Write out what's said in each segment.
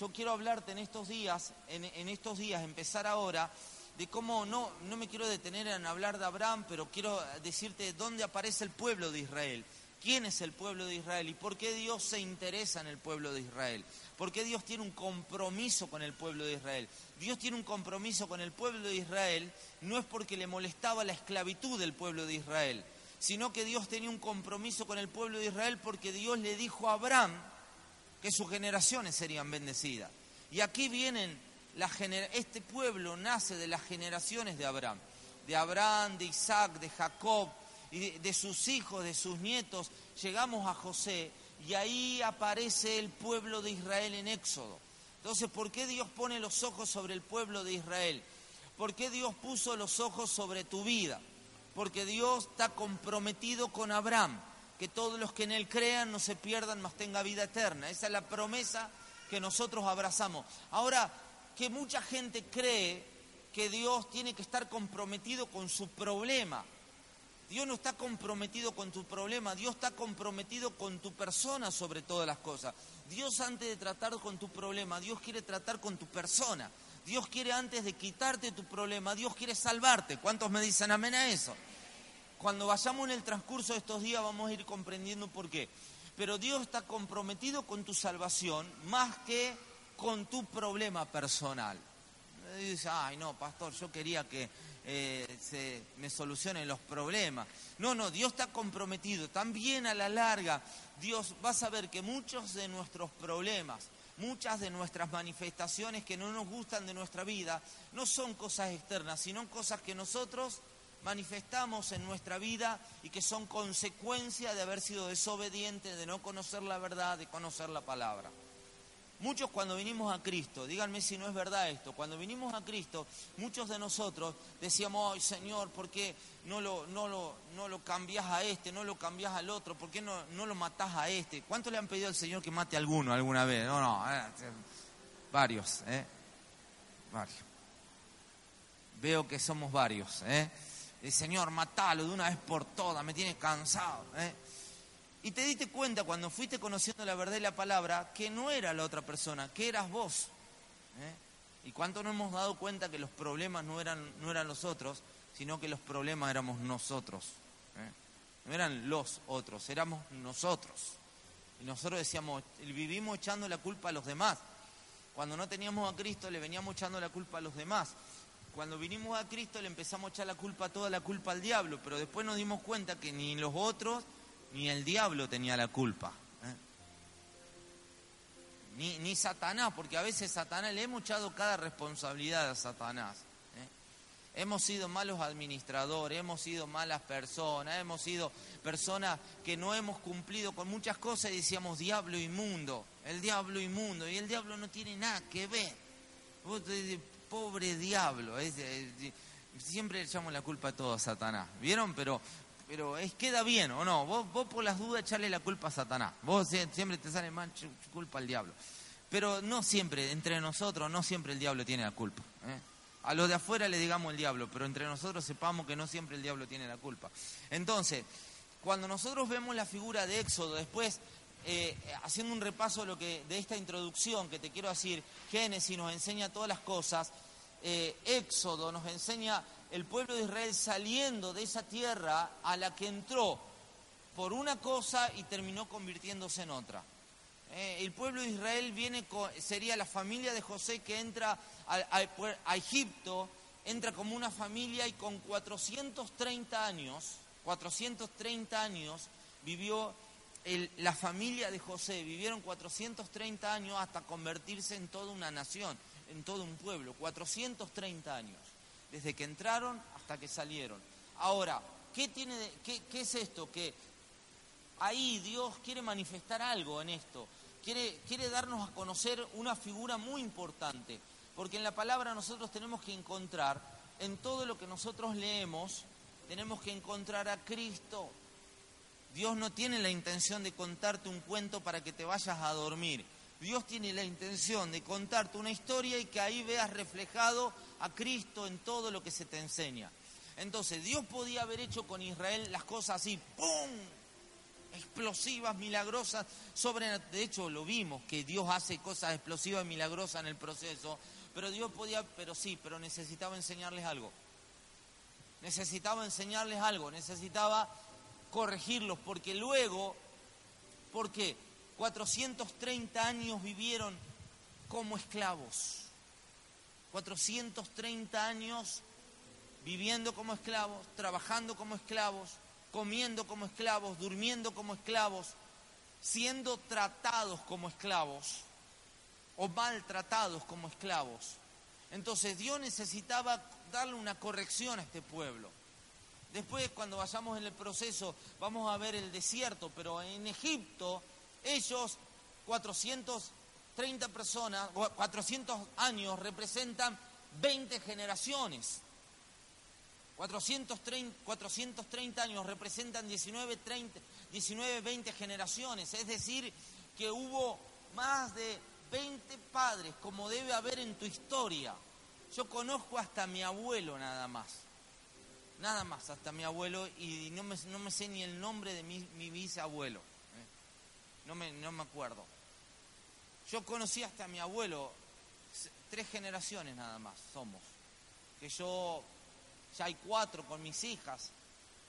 Yo quiero hablarte en estos días, en, estos días, empezar ahora, de cómo no, no me quiero detener en hablar de Abraham, pero quiero decirte dónde aparece el pueblo de Israel. ¿Quién es el pueblo de Israel y por qué Dios se interesa en el pueblo de Israel? ¿Por qué Dios tiene un compromiso con el pueblo de Israel? Dios tiene un compromiso con el pueblo de Israel no es porque le molestaba la esclavitud del pueblo de Israel, sino que Dios tenía un compromiso con el pueblo de Israel porque Dios le dijo a Abraham, que sus generaciones serían bendecidas. Y aquí vienen, este pueblo nace de las generaciones de Abraham, de Abraham, de Isaac, de Jacob, y de, sus hijos, de sus nietos. Llegamos a José y ahí aparece el pueblo de Israel en Éxodo. Entonces, ¿por qué Dios pone los ojos sobre el pueblo de Israel? ¿Por qué Dios puso los ojos sobre tu vida? Porque Dios está comprometido con Abraham que todos los que en Él crean no se pierdan, mas tenga vida eterna. Esa es la promesa que nosotros abrazamos. Ahora, que mucha gente cree que Dios tiene que estar comprometido con su problema. Dios no está comprometido con tu problema, Dios está comprometido con tu persona sobre todas las cosas. Dios antes de tratar con tu problema, Dios quiere tratar con tu persona. Dios quiere antes de quitarte tu problema, Dios quiere salvarte. ¿Cuántos me dicen amén a eso? Cuando vayamos en el transcurso de estos días vamos a ir comprendiendo por qué. Pero Dios está comprometido con tu salvación más que con tu problema personal. Dice, ay no, pastor, yo quería que eh, se me solucionen los problemas. No, no, Dios está comprometido. También a la larga, Dios va a saber que muchos de nuestros problemas, muchas de nuestras manifestaciones que no nos gustan de nuestra vida, no son cosas externas, sino cosas que nosotros manifestamos en nuestra vida y que son consecuencia de haber sido desobedientes, de no conocer la verdad, de conocer la palabra. Muchos cuando vinimos a Cristo, díganme si no es verdad esto, cuando vinimos a Cristo, muchos de nosotros decíamos, ay Señor, ¿por qué no lo, no lo, no lo cambias a este, no lo cambias al otro? ¿Por qué no, no lo matás a este? ¿Cuánto le han pedido al Señor que mate a alguno alguna vez? No, no, eh, varios, ¿eh? Varios. Veo que somos varios, ¿eh? El Señor, matalo de una vez por todas, me tiene cansado. ¿eh? Y te diste cuenta cuando fuiste conociendo la verdad y la palabra que no era la otra persona, que eras vos. ¿eh? ¿Y cuánto nos hemos dado cuenta que los problemas no eran, no eran los otros, sino que los problemas éramos nosotros? ¿eh? No eran los otros, éramos nosotros. Y nosotros decíamos, vivimos echando la culpa a los demás. Cuando no teníamos a Cristo le veníamos echando la culpa a los demás cuando vinimos a Cristo le empezamos a echar la culpa, toda la culpa al diablo, pero después nos dimos cuenta que ni los otros ni el diablo tenía la culpa. ¿eh? Ni, ni, Satanás, porque a veces Satanás le hemos echado cada responsabilidad a Satanás. ¿eh? Hemos sido malos administradores, hemos sido malas personas, hemos sido personas que no hemos cumplido con muchas cosas y decíamos diablo inmundo, el diablo inmundo, y el diablo no tiene nada que ver pobre diablo. siempre echamos la culpa a todo a Satanás. ¿Vieron? Pero, pero es, queda bien, ¿o no? Vos, vos por las dudas echarle la culpa a Satanás. Vos siempre te sale mal culpa al diablo. Pero no siempre, entre nosotros, no siempre el diablo tiene la culpa. ¿eh? A los de afuera le digamos el diablo, pero entre nosotros sepamos que no siempre el diablo tiene la culpa. Entonces, cuando nosotros vemos la figura de Éxodo, después eh, haciendo un repaso de, lo que, de esta introducción que te quiero decir, Génesis nos enseña todas las cosas, eh, Éxodo nos enseña el pueblo de Israel saliendo de esa tierra a la que entró por una cosa y terminó convirtiéndose en otra. Eh, el pueblo de Israel viene sería la familia de José que entra a, Egipto, entra como una familia y con 430 años, 430 años vivió la familia de José vivieron 430 años hasta convertirse en toda una nación, en todo un pueblo, 430 años, desde que entraron hasta que salieron. Ahora, ¿qué, tiene qué, es esto? Que ahí Dios quiere manifestar algo en esto. Quiere, quiere darnos a conocer una figura muy importante. Porque en la palabra nosotros tenemos que encontrar, en todo lo que nosotros leemos, tenemos que encontrar a Cristo. Dios no tiene la intención de contarte un cuento para que te vayas a dormir. Dios tiene la intención de contarte una historia y que ahí veas reflejado a Cristo en todo lo que se te enseña. Entonces, Dios podía haber hecho con Israel las cosas así, ¡pum! explosivas, milagrosas, sobre, de hecho lo vimos, que Dios hace cosas explosivas y milagrosas en el proceso, pero Dios podía, pero sí, pero necesitaba enseñarles algo. Necesitaba enseñarles algo, necesitaba corregirlos, porque luego, ¿por qué? 430 años vivieron como esclavos. 430 años viviendo como esclavos, trabajando como esclavos, comiendo como esclavos, durmiendo como esclavos, siendo tratados como esclavos o maltratados como esclavos. Entonces Dios necesitaba darle una corrección a este pueblo. Después, cuando vayamos en el proceso, vamos a ver el desierto, pero en Egipto, ellos, 430 personas, 400 años, representan 20 generaciones. 430, 430 años representan 19, 30, 19, 20 generaciones. Es decir, que hubo más de 20 padres, como debe haber en tu historia. Yo conozco hasta mi abuelo nada más. Nada más, hasta mi abuelo, y no me, no me sé ni el nombre de mi, mi bisabuelo. ¿eh? No, me, no me acuerdo. Yo conocí hasta mi abuelo, tres generaciones nada más somos. Que yo, ya hay cuatro con mis hijas.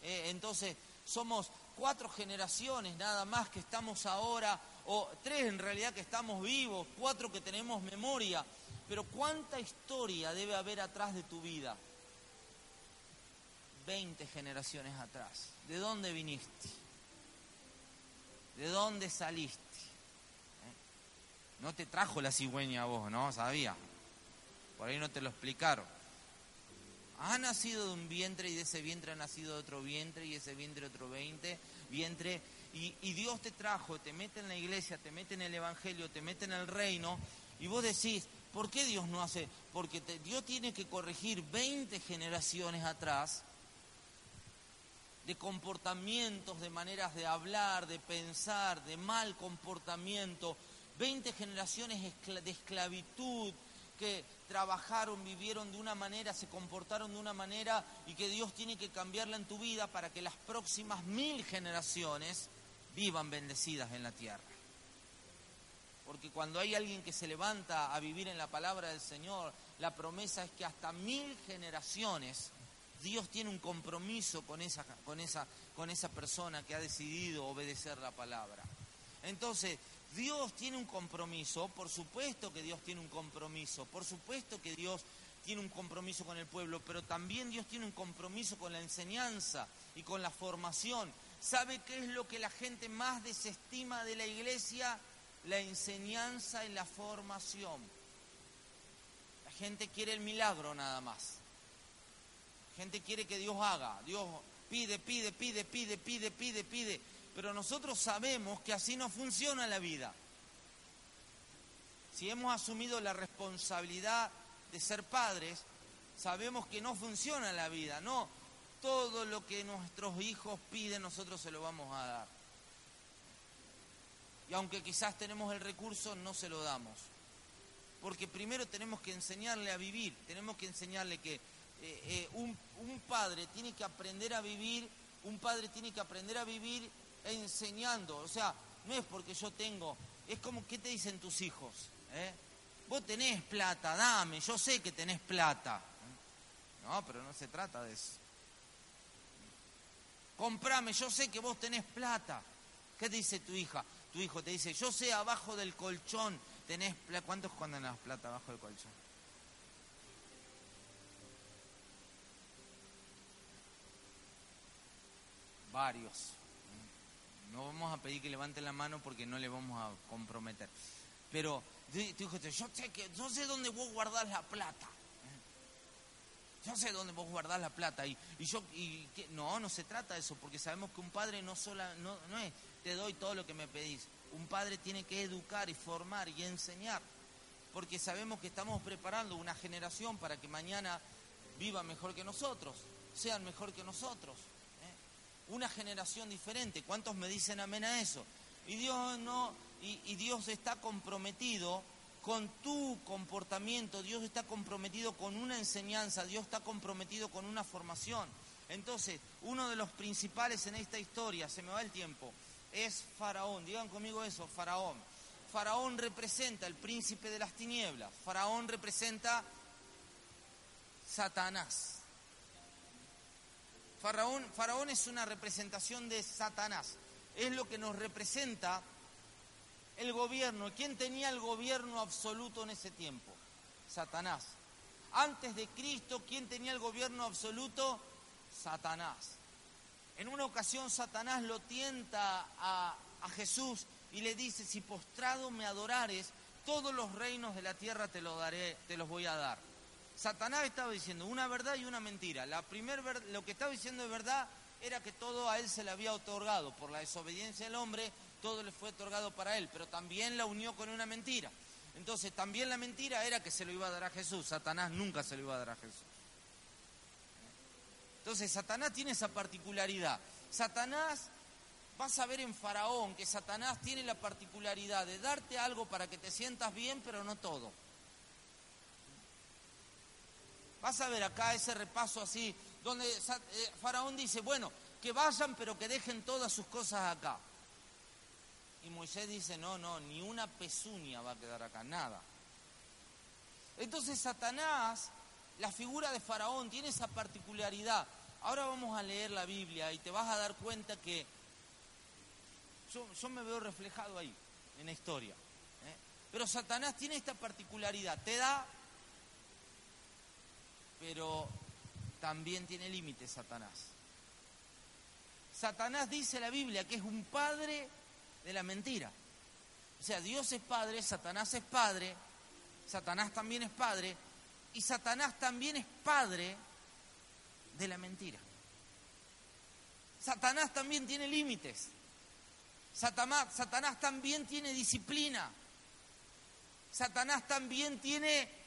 ¿eh? entonces, somos cuatro generaciones nada más que estamos ahora, o tres en realidad que estamos vivos, cuatro que tenemos memoria. Pero ¿cuánta historia debe haber atrás de tu vida? 20 generaciones atrás. ¿De dónde viniste? ¿De dónde saliste? ¿Eh? No te trajo la cigüeña a vos, ¿no? Sabía. Por ahí no te lo explicaron. Ha nacido de un vientre y de ese vientre ha nacido de otro vientre y ese vientre otro veinte, vientre. Y, y, Dios te trajo, te mete en la iglesia, te mete en el Evangelio, te mete en el reino. Y vos decís, ¿por qué Dios no hace? Porque Dios tiene que corregir 20 generaciones atrás de comportamientos, de maneras de hablar, de pensar, de mal comportamiento, 20 generaciones de esclavitud que trabajaron, vivieron de una manera, se comportaron de una manera y que Dios tiene que cambiarla en tu vida para que las próximas mil generaciones vivan bendecidas en la tierra. Porque cuando hay alguien que se levanta a vivir en la palabra del Señor, la promesa es que hasta mil generaciones Dios tiene un compromiso con esa, con esa, con esa persona que ha decidido obedecer la palabra. Entonces, Dios tiene un compromiso, por supuesto que Dios tiene un compromiso, por supuesto que Dios tiene un compromiso con el pueblo, pero también Dios tiene un compromiso con la enseñanza y con la formación. ¿Sabe qué es lo que la gente más desestima de la iglesia? La enseñanza y la formación. La gente quiere el milagro nada más gente quiere que Dios haga. Dios pide, pide, pide, pide, pide, pide, pide. Pero nosotros sabemos que así no funciona la vida. Si hemos asumido la responsabilidad de ser padres, sabemos que no funciona la vida. No, todo lo que nuestros hijos piden nosotros se lo vamos a dar. Y aunque quizás tenemos el recurso, no se lo damos. Porque primero tenemos que enseñarle a vivir, tenemos que enseñarle que eh, eh, un, padre tiene que aprender a vivir, un padre tiene que aprender a vivir enseñando. O sea, no es porque yo tengo, es como, ¿qué te dicen tus hijos? ¿Eh? Vos tenés plata, dame, yo sé que tenés plata. No, pero no se trata de eso. Comprame, yo sé que vos tenés plata. ¿Qué dice tu hija? Tu hijo te dice, yo sé abajo del colchón tenés plata. ¿Cuántos esconden las plata abajo del colchón? Varios. No vamos a pedir que levanten la mano porque no le vamos a comprometer. Pero yo sé, que, yo sé dónde vos guardar la plata. yo sé dónde vos guardás la plata y, yo y no no se trata de eso porque sabemos que un padre no sola no, no es te doy todo lo que me pedís un padre tiene que educar y formar y enseñar porque sabemos que estamos preparando una generación para que mañana viva mejor que nosotros sean mejor que nosotros. Una generación diferente cuántos me dicen amén a eso y Dios no y, Dios está comprometido con tu comportamiento, Dios está comprometido con una enseñanza, Dios está comprometido con una formación. Entonces, uno de los principales en esta historia, se me va el tiempo, es Faraón. Digan conmigo eso, Faraón. Faraón representa el príncipe de las tinieblas. Faraón representa Satanás. Faraón, es una representación de Satanás. Es lo que nos representa el gobierno. ¿Quién tenía el gobierno absoluto en ese tiempo? Satanás. Antes de Cristo, ¿quién tenía el gobierno absoluto? Satanás. En una ocasión Satanás lo tienta a, Jesús y le dice, si postrado me adorares, todos los reinos de la tierra te daré, te los voy a dar. Satanás estaba diciendo una verdad y una mentira. La primer lo que estaba diciendo de verdad era que todo a él se le había otorgado por la desobediencia del hombre todo le fue otorgado para él, pero también la unió con una mentira. Entonces también la mentira era que se lo iba a dar a Jesús, Satanás nunca se lo iba a dar a Jesús. Entonces Satanás tiene esa particularidad. Satanás, vas a ver en Faraón que Satanás tiene la particularidad de darte algo para que te sientas bien, pero no todo. Vas a ver acá ese repaso así, donde eh, Faraón dice, bueno, que vayan, pero que dejen todas sus cosas acá. Y Moisés dice, no, no, ni una pezuña va a quedar acá, nada. Entonces Satanás, la figura de Faraón, tiene esa particularidad. Ahora vamos a leer la Biblia y te vas a dar cuenta que yo, me veo reflejado ahí, en la historia. ¿eh? Pero Satanás tiene esta particularidad, te da, pero también tiene límites Satanás. Satanás dice la Biblia que es un padre de la mentira. O sea, Dios es padre, Satanás es padre, Satanás también es padre, y Satanás también es padre de la mentira. Satanás también tiene límites. Satanás, Satanás también tiene disciplina. Satanás también tiene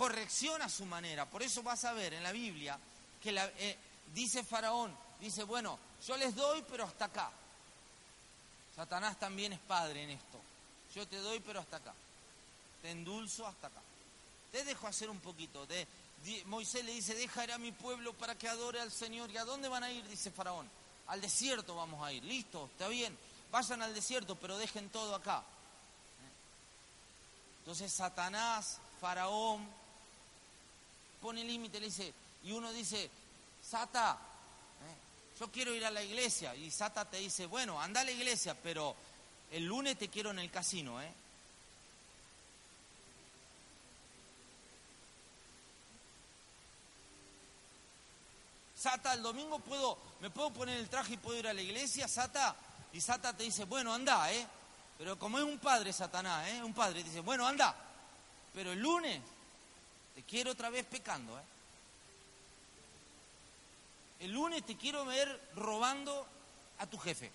corrección a su manera. Por eso vas a ver en la Biblia que eh, dice Faraón, dice, bueno, yo les doy, pero hasta acá. Satanás también es padre en esto. Yo te doy, pero hasta acá. Te endulzo hasta acá. Te dejo hacer un poquito. De, Moisés le dice, dejaré a mi pueblo para que adore al Señor. ¿Y a dónde van a ir? Dice Faraón. Al desierto vamos a ir. Listo, está bien. Vayan al desierto, pero dejen todo acá. Entonces Satanás, Faraón, pone límite, le dice, y uno dice, Sata, yo quiero ir a la iglesia. Y Sata te dice, bueno, anda a la iglesia, pero el lunes te quiero en el casino, ¿eh? Sata, el domingo puedo, me puedo poner el traje y puedo ir a la iglesia, Sata. Y Sata te dice, bueno, anda, ¿eh? Pero como es un padre, Satanás, ¿eh? Un padre, dice, bueno, anda. Pero el lunes te quiero otra vez pecando, ¿eh? El lunes te quiero ver robando a tu jefe.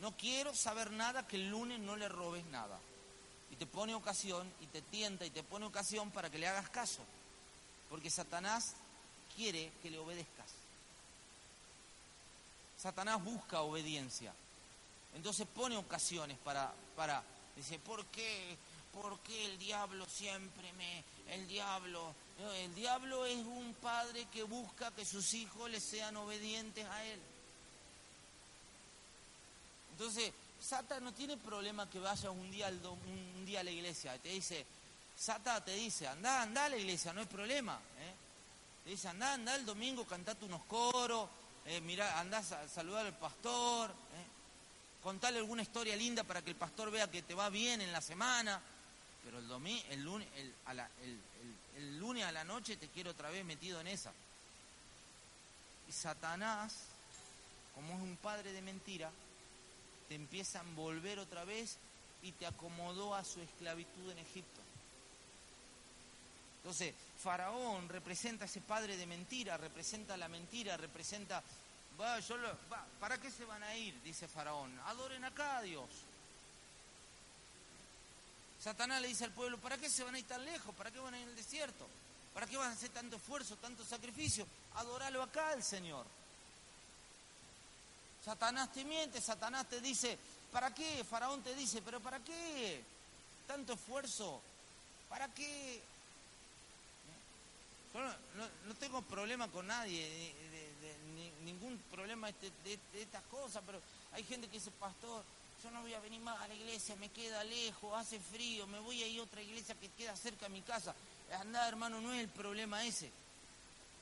No quiero saber nada que el lunes no le robes nada. Y te pone ocasión y te tienta y te pone ocasión para que le hagas caso. Porque Satanás quiere que le obedezcas. Satanás busca obediencia. Entonces pone ocasiones para, para, dice, ¿por qué? ¿Por qué el diablo siempre me, el diablo el diablo es un padre que busca que sus hijos le sean obedientes a él. Entonces, Sata no tiene problema que vayas un día, un día a la iglesia. Te dice, Sata te dice, anda, anda a la iglesia, no hay problema. ¿eh? Te dice, anda, anda el domingo, cantate unos coros, eh, mira, anda a saludar al pastor, ¿eh? contale alguna historia linda para que el pastor vea que te va bien en la semana. Pero el, domingo, el, lunes, a la, lunes a la noche te quiero otra vez metido en esa. Y Satanás, como es un padre de mentira, te empieza a envolver otra vez y te acomodó a su esclavitud en Egipto. Entonces, Faraón representa a ese padre de mentira, representa la mentira, representa... yo ¿Para qué se van a ir? Dice Faraón. Adoren acá a Dios. Satanás le dice al pueblo, ¿para qué se van a ir tan lejos? ¿Para qué van a ir al desierto? ¿Para qué van a hacer tanto esfuerzo, tanto sacrificio? Adoralo acá al Señor. Satanás te miente, Satanás te dice, ¿para qué? Faraón te dice, ¿pero para qué? Tanto esfuerzo, ¿para qué? Yo no, tengo problema con nadie, ningún problema de, de, estas cosas, pero hay gente que dice, pastor, yo no voy a venir más a la iglesia, me queda lejos, hace frío, me voy a ir a otra iglesia que queda cerca de mi casa. Anda, hermano, no es el problema ese.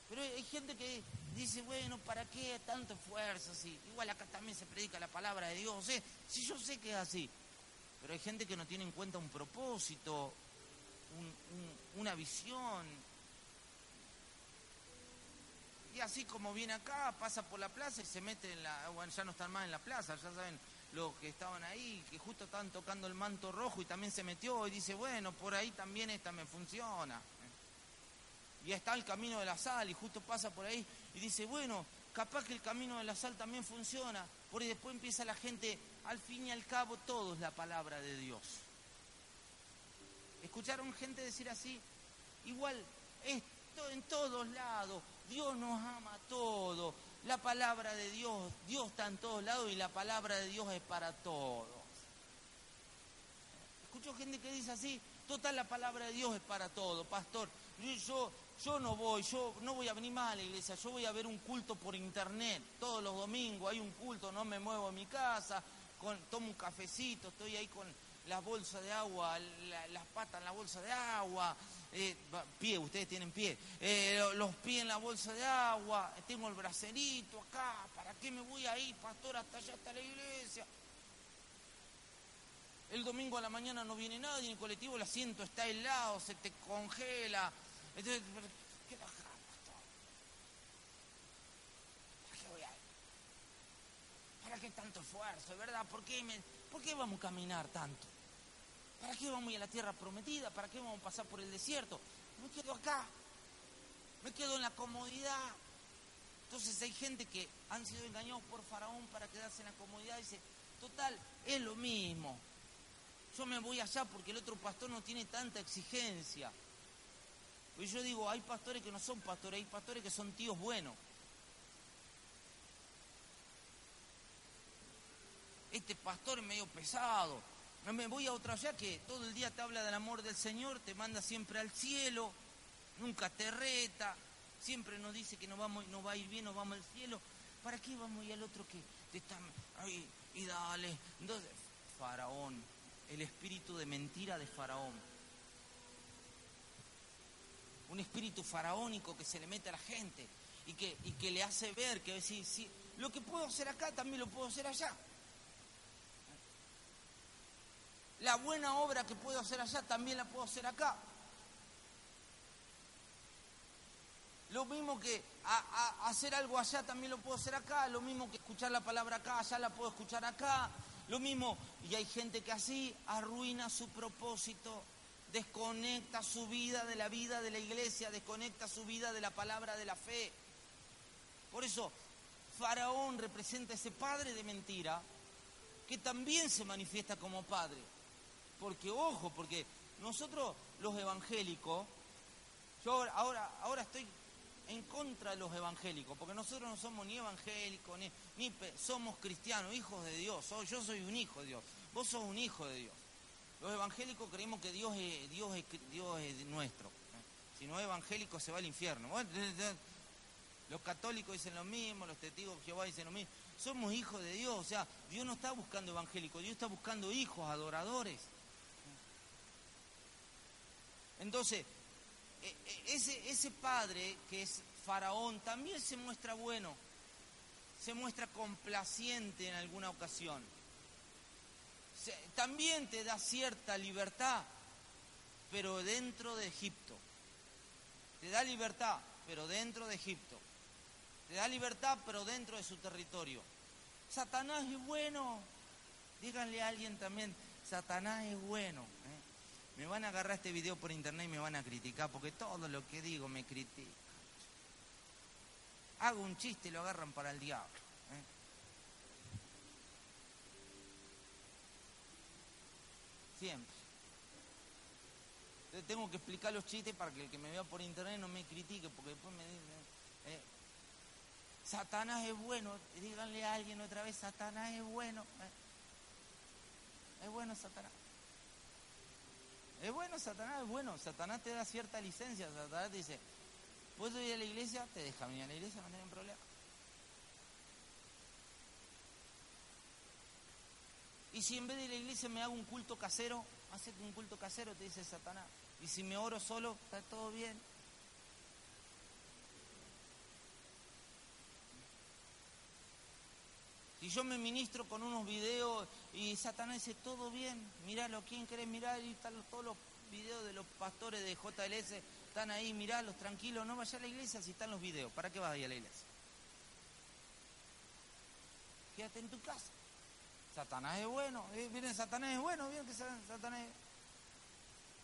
Pero hay gente que dice, bueno, ¿para qué tanto esfuerzo? Sí, igual acá también se predica la palabra de Dios. ¿eh? Sí, yo sé que es así. Pero hay gente que no tiene en cuenta un propósito, una visión. Y así como viene acá, pasa por la plaza y se mete en la... Bueno, ya no están más en la plaza, ya saben los que estaban ahí, que justo estaban tocando el manto rojo y también se metió y dice, bueno, por ahí también esta me funciona. Y está el camino de la sal y justo pasa por ahí y dice, bueno, capaz que el camino de la sal también funciona, porque después empieza la gente, al fin y al cabo, todo es la palabra de Dios. ¿Escucharon gente decir así? Igual, esto en todos lados, Dios nos ama a todos, la palabra de Dios, Dios está en todos lados y la palabra de Dios es para todos. Escucho gente que dice así, total la palabra de Dios es para todos, pastor. Yo, yo no voy, yo no voy a venir más a la iglesia, yo voy a ver un culto por internet. Todos los domingos hay un culto, no me muevo en mi casa, tomo un cafecito, estoy ahí con las bolsas de agua, las patas en la bolsa de agua, eh, pie, ustedes tienen pie, eh, los pies en la bolsa de agua, tengo el bracerito acá, ¿para qué me voy ahí, pastor, hasta allá hasta la iglesia? El domingo a la mañana no viene nadie en el colectivo, el asiento está helado, se te congela. Entonces, ¿qué pastor? ¿Para qué voy ahí? ¿Para qué tanto esfuerzo, verdad? ¿Por qué, ¿Por qué vamos a caminar tanto? ¿Para qué vamos a ir a la tierra prometida? ¿Para qué vamos a pasar por el desierto? Me quedo acá. Me quedo en la comodidad. Entonces hay gente que han sido engañados por Faraón para quedarse en la comodidad dice, total, es lo mismo. Yo me voy allá porque el otro pastor no tiene tanta exigencia. Y yo digo, hay pastores que no son pastores, hay pastores que son tíos buenos. Este pastor es medio pesado, me voy a otra allá que todo el día te habla del amor del Señor, te manda siempre al cielo, nunca te reta, siempre nos dice que no vamos, no va a ir bien, no vamos al cielo. ¿Para qué vamos ir al otro que te está ahí y dale? Entonces, Faraón, el espíritu de mentira de Faraón. Un espíritu faraónico que se le mete a la gente y que, y que le hace ver que si, si, lo que puedo hacer acá también lo puedo hacer allá. La buena obra que puedo hacer allá también la puedo hacer acá. Lo mismo que hacer algo allá también lo puedo hacer acá. Lo mismo que escuchar la palabra acá, allá la puedo escuchar acá. Lo mismo, y hay gente que así arruina su propósito, desconecta su vida de la vida de la iglesia, desconecta su vida de la palabra de la fe. Por eso, Faraón representa ese padre de mentira que también se manifiesta como padre. Porque, ojo, porque nosotros los evangélicos, yo ahora, ahora estoy en contra de los evangélicos, porque nosotros no somos ni evangélicos, ni, somos cristianos, hijos de Dios. yo soy un hijo de Dios, vos sos un hijo de Dios. Los evangélicos creemos que Dios es, Dios es, Dios es nuestro. Si no es evangélico se va al infierno. los católicos dicen lo mismo, los testigos de Jehová dicen lo mismo. Somos hijos de Dios, o sea, Dios no está buscando evangélicos, Dios está buscando hijos, adoradores. Entonces, e, e, ese, ese padre que es faraón también se muestra bueno, se muestra complaciente en alguna ocasión. también te da cierta libertad, pero dentro de Egipto. Te da libertad, pero dentro de Egipto. Te da libertad, pero dentro de su territorio. Satanás es bueno. Díganle a alguien también, Satanás es bueno. ¿eh? Me van a agarrar este video por internet y me van a criticar porque todo lo que digo me critica. Hago un chiste y lo agarran para el diablo. ¿eh? Siempre. tengo que explicar los chistes para que el que me vea por internet no me critique, porque después me dice, eh, Satanás es bueno, díganle a alguien otra vez, Satanás es bueno. ¿eh? Es bueno Satanás. Es bueno Satanás, es bueno. Satanás te da cierta licencia. Satanás te dice, ¿puedo ir a la iglesia? Te deja venir a la iglesia, no tienen problema. Y si en vez de la iglesia me hago un culto casero, hacete un culto casero, te dice Satanás. Y si me oro solo, está todo bien. Si yo me ministro con unos videos y Satanás dice, todo bien, míralo, ¿quién querés mirar? Y están todos los videos de los pastores de JLS, están ahí, miralos, tranquilos, no vaya a la iglesia si están los videos. ¿Para qué vas a ir a la iglesia? Quédate en tu casa. Satanás es bueno, eh, miren, Satanás es bueno, bien que Satanás es...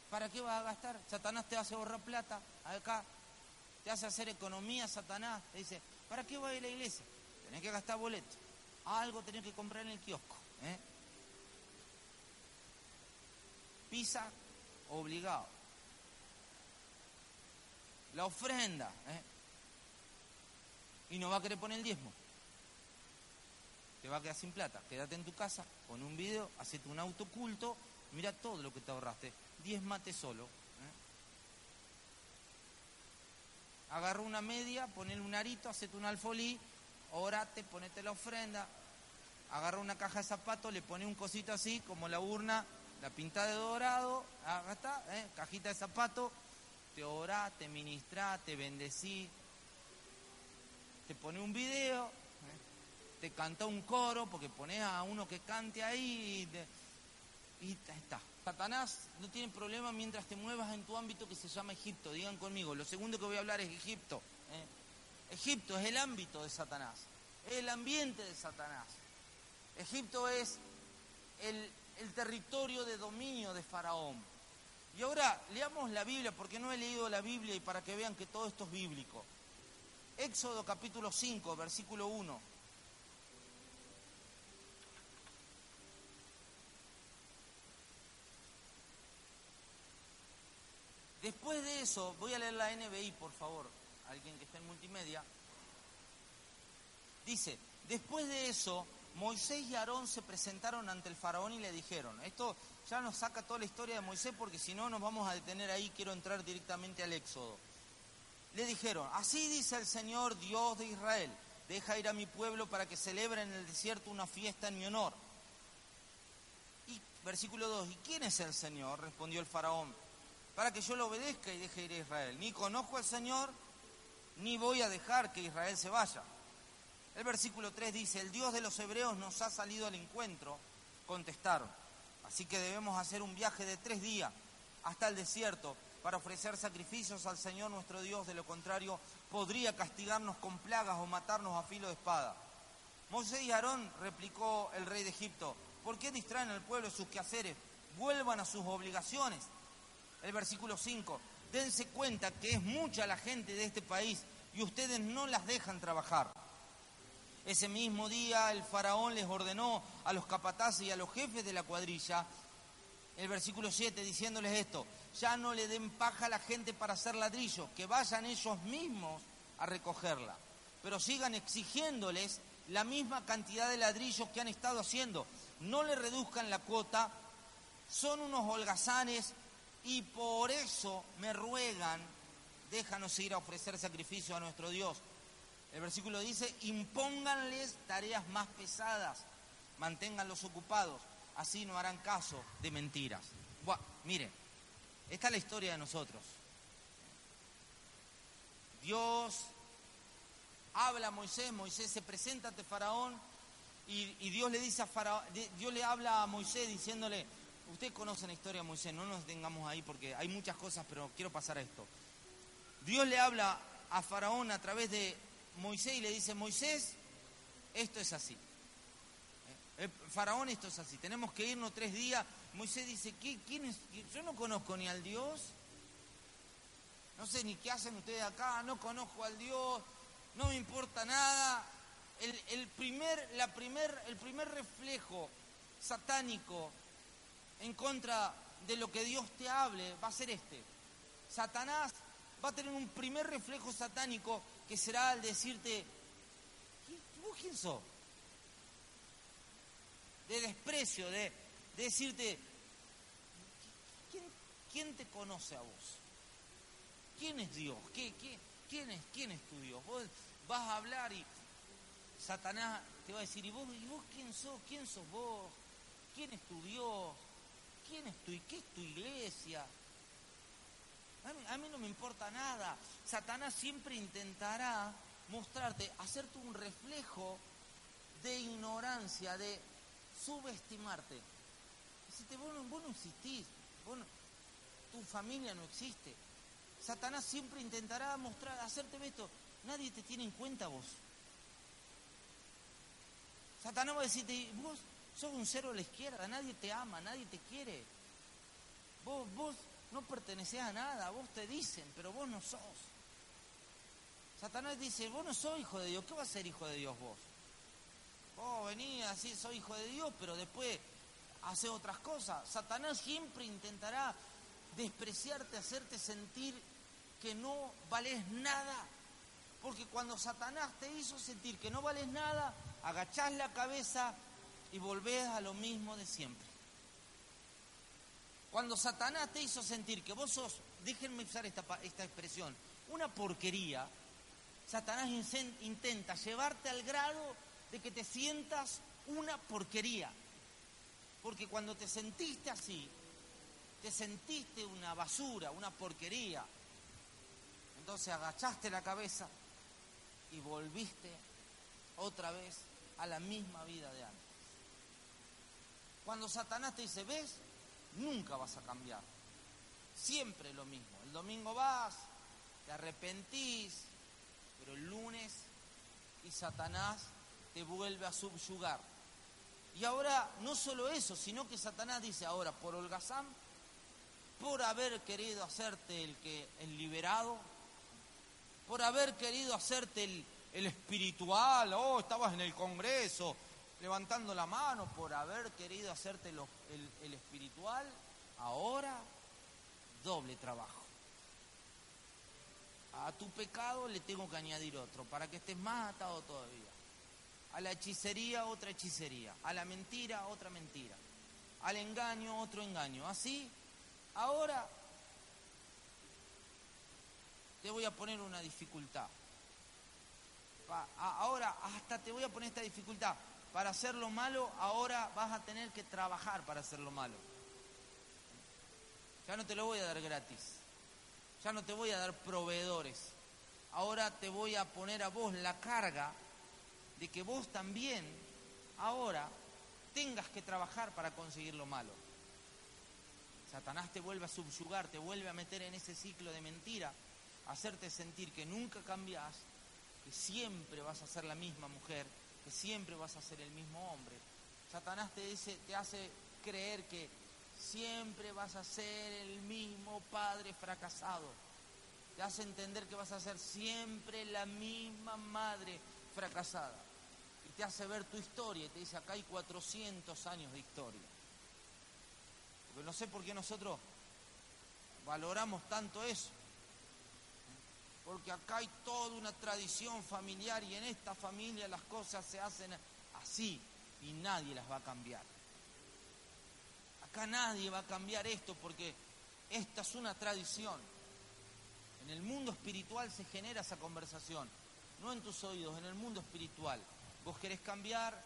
¿Para qué vas a gastar? Satanás te hace ahorrar plata acá, te hace hacer economía, Satanás te dice, ¿para qué vas a ir a la iglesia? Tenés que gastar boletos algo tenés que comprar en el kiosco. ¿eh? Pisa obligado. La ofrenda. ¿eh? Y no va a querer poner el diezmo. Te va a quedar sin plata. Quédate en tu casa, pon un video, hacete un autoculto, mira todo lo que te ahorraste. Diezmate solo. ¿eh? Agarra una media, ponle un arito, hacete un alfolí orate, ponete la ofrenda, agarra una caja de zapatos, le pone un cosito así, como la urna, la pinta de dorado, acá está, ¿eh? cajita de zapatos, te orá, te ministrá, te bendecí, te pone un video, ¿eh? te canta un coro, porque pones a uno que cante ahí y, y está. Satanás no tiene problema mientras te muevas en tu ámbito que se llama Egipto. Digan conmigo, lo segundo que voy a hablar es Egipto. ¿eh? Egipto es el ámbito de Satanás, es el ambiente de Satanás. Egipto es el, territorio de dominio de Faraón. Y ahora leamos la Biblia, porque no he leído la Biblia y para que vean que todo esto es bíblico. Éxodo capítulo 5, versículo 1. Después de eso, voy a leer la NBI, por favor alguien que está en multimedia, dice, después de eso, Moisés y Aarón se presentaron ante el faraón y le dijeron, esto ya nos saca toda la historia de Moisés porque si no nos vamos a detener ahí, quiero entrar directamente al Éxodo. Le dijeron, así dice el Señor Dios de Israel, deja ir a mi pueblo para que celebre en el desierto una fiesta en mi honor. Y versículo 2, ¿y quién es el Señor? Respondió el faraón, para que yo lo obedezca y deje ir a Israel. Ni conozco al Señor, ni voy a dejar que Israel se vaya. El versículo 3 dice, el Dios de los hebreos nos ha salido al encuentro, contestaron. Así que debemos hacer un viaje de tres días hasta el desierto para ofrecer sacrificios al Señor nuestro Dios, de lo contrario podría castigarnos con plagas o matarnos a filo de espada. Moisés y Aarón, replicó el rey de Egipto, ¿por qué distraen al pueblo de sus quehaceres? Vuelvan a sus obligaciones. El versículo 5, dense cuenta que es mucha la gente de este país y ustedes no las dejan trabajar. Ese mismo día el faraón les ordenó a los capataces y a los jefes de la cuadrilla, el versículo 7, diciéndoles esto, ya no le den paja a la gente para hacer ladrillo, que vayan ellos mismos a recogerla, pero sigan exigiéndoles la misma cantidad de ladrillos que han estado haciendo, no le reduzcan la cuota, son unos holgazanes y por eso me ruegan, déjanos ir a ofrecer sacrificio a nuestro Dios. El versículo dice, impónganles tareas más pesadas, manténganlos ocupados, así no harán caso de mentiras. Buah, mire, esta es la historia de nosotros. Dios habla a Moisés, Moisés se presenta ante Faraón y, y Dios le dice a Faraón, Dios le habla a Moisés diciéndole, Ustedes conocen la historia de Moisés, no nos tengamos ahí porque hay muchas cosas, pero quiero pasar a esto. Dios le habla a Faraón a través de Moisés y le dice, Moisés, esto es así. ¿Eh? El faraón esto es así, tenemos que irnos tres días. Moisés dice, ¿qué, ¿quién es? Yo no conozco ni al Dios, no sé ni qué hacen ustedes acá, no conozco al Dios, no me importa nada. El, primer, la primer, el primer reflejo satánico en contra de lo que Dios te hable va a ser este. Satanás va a tener un primer reflejo satánico que será el decirte, ¿vos quién sos? De desprecio, de, decirte, ¿quién, te conoce a vos? ¿Quién es Dios? ¿Qué, quién, es, ¿Quién es tu Dios? Vos vas a hablar y Satanás te va a decir, ¿y vos, ¿y vos quién sos? ¿Quién sos vos? ¿Quién es tu Dios? ¿Quién es tu, qué es tu iglesia? A mí, no me importa nada. Satanás siempre intentará mostrarte, hacerte un reflejo de ignorancia, de subestimarte. Decirte, vos no, vos no existís, tu familia no existe. Satanás siempre intentará mostrar, hacerte esto. Nadie te tiene en cuenta vos. Satanás va a decirte, vos sos un cero a la izquierda, nadie te ama, nadie te quiere. Vos, vos no perteneces a nada, vos te dicen, pero vos no sos. Satanás dice, vos no sos hijo de Dios, ¿qué va a ser hijo de Dios vos? Vos venís así, soy hijo de Dios, pero después hace otras cosas. Satanás siempre intentará despreciarte, hacerte sentir que no vales nada. Porque cuando Satanás te hizo sentir que no vales nada, agachás la cabeza y volvés a lo mismo de siempre. Cuando Satanás te hizo sentir que vos sos, déjenme usar esta, esta expresión, una porquería, Satanás intenta llevarte al grado de que te sientas una porquería. Porque cuando te sentiste así, te sentiste una basura, una porquería. Entonces agachaste la cabeza y volviste otra vez a la misma vida de antes. Cuando Satanás te dice, ves, nunca vas a cambiar. Siempre lo mismo. El domingo vas, te arrepentís, pero el lunes y Satanás te vuelve a subyugar. Y ahora no solo eso, sino que Satanás dice ahora, por holgazán, por haber querido hacerte el que el liberado, por haber querido hacerte el, espiritual, oh, estabas en el Congreso levantando la mano, por haber querido hacerte el, espiritual, ahora doble trabajo. A tu pecado le tengo que añadir otro, para que estés más atado todavía. A la hechicería otra hechicería, a la mentira otra mentira, al engaño otro engaño. Así, ahora te voy a poner una dificultad. Ahora hasta te voy a poner esta dificultad. Para hacer lo malo, ahora vas a tener que trabajar para hacer lo malo. Ya no te lo voy a dar gratis. Ya no te voy a dar proveedores. Ahora te voy a poner a vos la carga de que vos también ahora tengas que trabajar para conseguir lo malo. Satanás te vuelve a subyugar, te vuelve a meter en ese ciclo de mentira hacerte sentir que nunca cambias, que siempre vas a ser la misma mujer, que siempre vas a ser el mismo hombre. Satanás te dice, te hace creer que siempre vas a ser el mismo padre fracasado. Te hace entender que vas a ser siempre la misma madre fracasada. Y te hace ver tu historia y te dice, acá hay 400 años de historia. Porque no sé por qué nosotros valoramos tanto eso porque acá hay toda una tradición familiar y en esta familia las cosas se hacen así y nadie las va a cambiar. Acá nadie va a cambiar esto porque esta es una tradición. En el mundo espiritual se genera esa conversación, no en tus oídos, en el mundo espiritual. Vos querés cambiar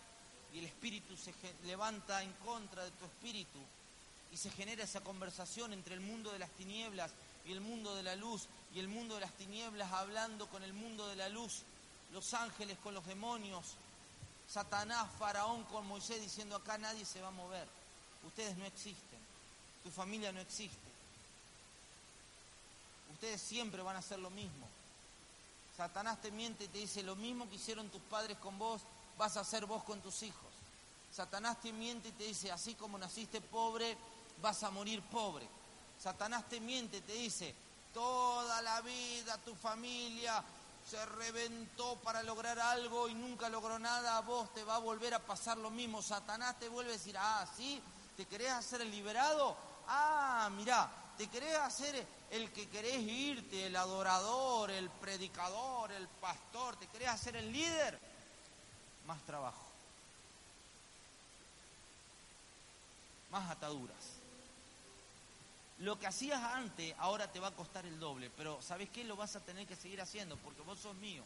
y el espíritu se levanta en contra de tu espíritu y se genera esa conversación entre el mundo de las tinieblas y el mundo de la luz y el mundo de las tinieblas hablando con el mundo de la luz, los ángeles con los demonios, Satanás, Faraón con Moisés diciendo acá nadie se va a mover, ustedes no existen, tu familia no existe, ustedes siempre van a hacer lo mismo. Satanás te miente y te dice lo mismo que hicieron tus padres con vos, vas a hacer vos con tus hijos. Satanás te miente y te dice, así como naciste pobre, vas a morir pobre. Satanás te miente te dice, toda la vida tu familia se reventó para lograr algo y nunca logró nada, a vos te va a volver a pasar lo mismo. Satanás te vuelve a decir, ah, ¿sí? ¿Te querés hacer el liberado? Ah, mirá, ¿te querés hacer el que querés irte, el adorador, el predicador, el pastor? ¿Te querés hacer el líder? Más trabajo. Más ataduras. Lo que hacías antes ahora te va a costar el doble, pero ¿sabes qué? Lo vas a tener que seguir haciendo porque vos sos mío.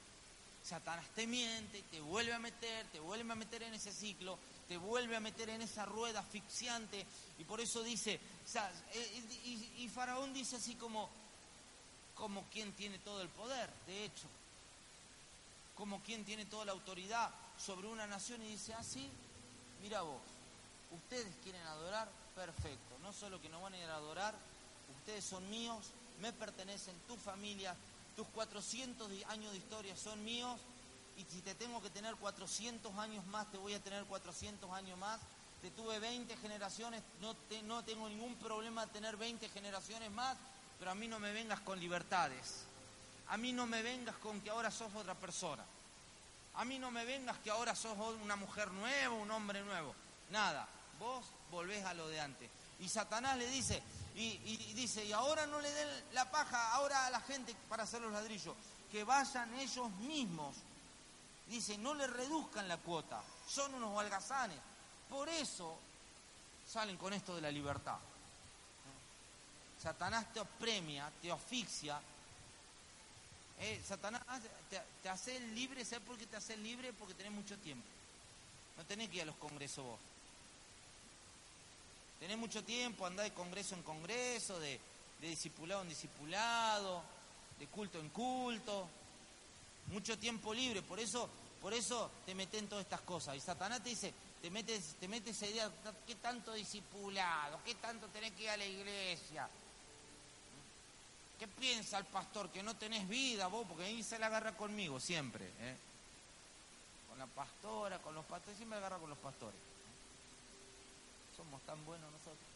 Satanás te miente, te vuelve a meter, te vuelve a meter en ese ciclo, te vuelve a meter en esa rueda asfixiante y por eso dice, eh, y, Faraón dice así como, como quien tiene todo el poder, de hecho, como quien tiene toda la autoridad sobre una nación y dice, así, ah, mira vos, ustedes quieren adorar, perfecto. No solo que no van a ir a adorar, ustedes son míos, me pertenecen, tu familia, tus 400 años de historia son míos y si te tengo que tener 400 años más, te voy a tener 400 años más. Te tuve 20 generaciones, no, no tengo ningún problema tener 20 generaciones más, pero a mí no me vengas con libertades. A mí no me vengas con que ahora sos otra persona. A mí no me vengas que ahora sos una mujer nueva, un hombre nuevo. Nada, vos volvés a lo de antes. Y Satanás le dice, y, dice, y ahora no le den la paja ahora a la gente para hacer los ladrillos, que vayan ellos mismos. Dice, no le reduzcan la cuota, son unos holgazanes. Por eso salen con esto de la libertad. Satanás te apremia, te asfixia. Eh, Satanás te, te hace libre, ¿sabes por qué te hace libre? Porque tenés mucho tiempo. No tenés que ir a los congresos vos. Tenés mucho tiempo, andá de congreso en congreso, de, discipulado en discipulado, de culto en culto. Mucho tiempo libre, por eso, por eso te meten en todas estas cosas. Y Satanás te dice, te metes, te metes esa idea, ¿qué tanto discipulado? ¿Qué tanto tenés que ir a la iglesia? ¿Qué piensa el pastor? Que no tenés vida vos, porque ahí se la agarra conmigo siempre. ¿eh? Con la pastora, con los pastores, siempre agarra con los pastores somos tan buenos nosotros.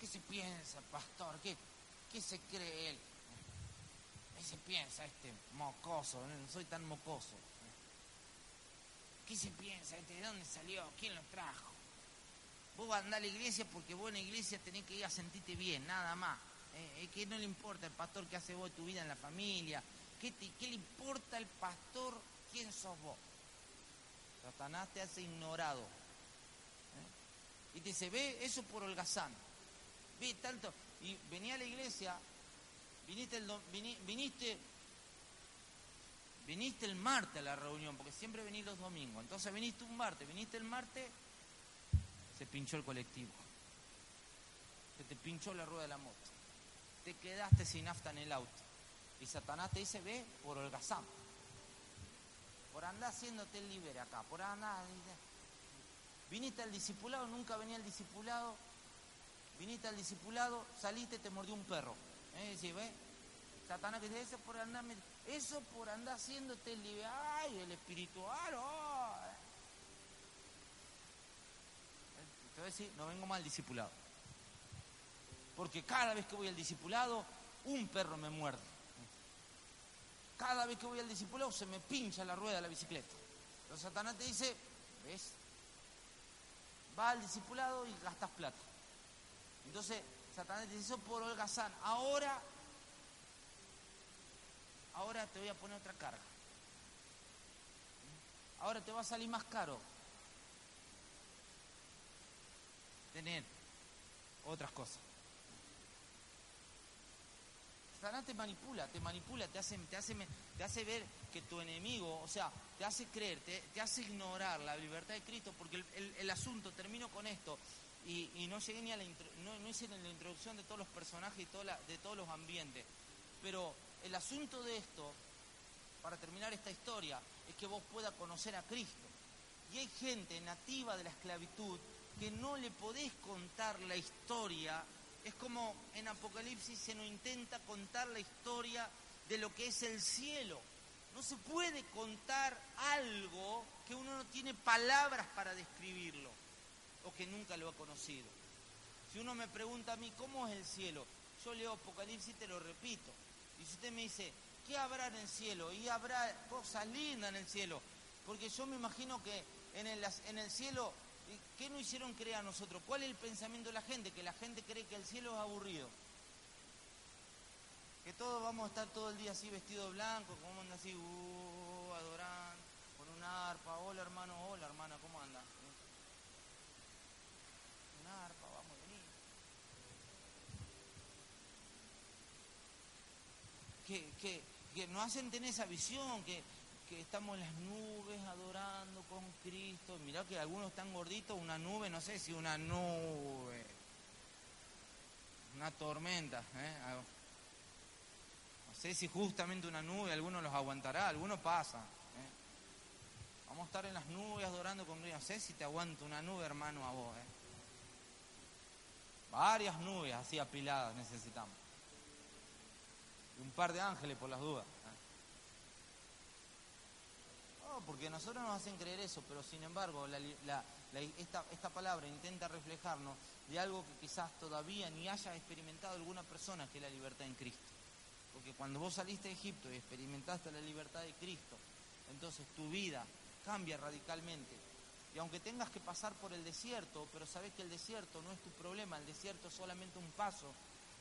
¿Qué se piensa, pastor? ¿Qué, qué se cree él? ¿Qué se piensa este mocoso? No soy tan mocoso. ¿Qué se piensa este? ¿De dónde salió? ¿Quién lo trajo? Vos vas a andar a la iglesia porque vos en la iglesia tenés que ir a sentirte bien, nada más. Eh, es que no le importa el pastor que hace vos tu vida en la familia. ¿Qué, ¿Qué le importa al pastor quién sos vos? Satanás te hace ignorado y te dice, ve eso por holgazán. Ve tanto. Y venía a la iglesia, viniste el, viniste, viniste el martes a la reunión, porque siempre venís los domingos. Entonces viniste un martes, viniste el martes, se pinchó el colectivo. Se te pinchó la rueda de la moto. Te quedaste sin nafta en el auto. Y Satanás te dice, ve por holgazán. Por andar haciéndote el libre acá, por andar Viniste al discipulado, nunca venía al discipulado. Viniste al discipulado, saliste, te mordió un perro. ¿Eh? Decís, ¿ve? Satanás que dice, eso por andar, eso por andar haciéndote. ¡Ay, el espiritual! Oh. Voy a decir, no vengo mal al discipulado. Porque cada vez que voy al discipulado, un perro me muerde. Cada vez que voy al discipulado se me pincha la rueda de la bicicleta. Entonces Satanás te dice, ¿ves? Va al discipulado y gastas plata. Entonces, Satanás te eso por holgazán. Ahora, ahora te voy a poner otra carga. Ahora te va a salir más caro tener otras cosas. Satanás te manipula, te manipula, te hace, te, hace, ver que tu enemigo, o sea, te hace creer, te, hace ignorar la libertad de Cristo, porque el, asunto, termino con esto, y, no llegué ni a la, no, hice la introducción de todos los personajes y de todos los ambientes, pero el asunto de esto, para terminar esta historia, es que vos puedas conocer a Cristo. Y hay gente nativa de la esclavitud que no le podés contar la historia es como en Apocalipsis se nos intenta contar la historia de lo que es el cielo. No se puede contar algo que uno no tiene palabras para describirlo o que nunca lo ha conocido. Si uno me pregunta a mí, ¿cómo es el cielo? Yo leo Apocalipsis y te lo repito. Y si usted me dice, ¿qué habrá en el cielo? Y habrá cosas lindas en el cielo. Porque yo me imagino que en el, en el cielo, ¿qué nos hicieron creer a nosotros? ¿Cuál es el pensamiento de la gente? Que la gente cree que el cielo es aburrido. Que todos vamos a estar todo el día así vestido blanco, como anda así, uh, adorando, con una arpa. Hola hermano, hola hermana, ¿cómo anda? Una arpa, vamos a venir. Que, que, que nos hacen tener esa visión, que, estamos en las nubes adorando con Cristo. Mirá que algunos están gorditos, una nube, no sé si una nube, una tormenta, ¿eh? sé si justamente una nube algunos los aguantará, algunos pasa. ¿eh? Vamos a estar en las nubes adorando con Dios. No sé si te aguanta una nube, hermano, a vos. ¿eh? Varias nubes así apiladas necesitamos. Y un par de ángeles por las dudas. ¿Eh? porque nosotros nos hacen creer eso, pero sin embargo esta, esta palabra intenta reflejarnos de algo que quizás todavía ni haya experimentado alguna persona, que es la libertad en Cristo. Porque cuando vos saliste de Egipto y experimentaste la libertad de Cristo, entonces tu vida cambia radicalmente. Y aunque tengas que pasar por el desierto, pero sabes que el desierto no es tu problema, el desierto es solamente un paso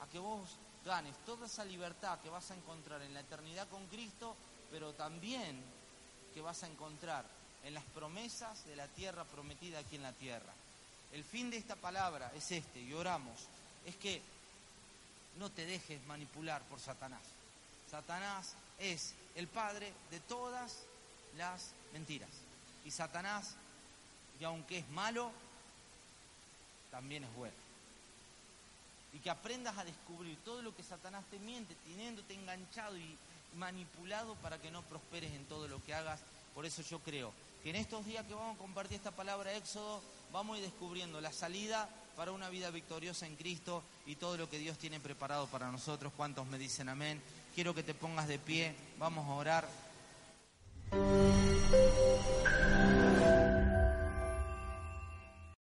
a que vos ganes toda esa libertad que vas a encontrar en la eternidad con Cristo, pero también que vas a encontrar en las promesas de la tierra prometida aquí en la tierra. El fin de esta palabra es este, y oramos, es que no te dejes manipular por Satanás. Satanás es el padre de todas las mentiras. Y Satanás, y aunque es malo, también es bueno. Y que aprendas a descubrir todo lo que Satanás te miente, teniéndote enganchado y manipulado para que no prosperes en todo lo que hagas. Por eso yo creo que en estos días que vamos a compartir esta palabra Éxodo, vamos a ir descubriendo la salida para una vida victoriosa en Cristo y todo lo que Dios tiene preparado para nosotros. ¿Cuántos me dicen amén? Quiero que te pongas de pie, vamos a orar.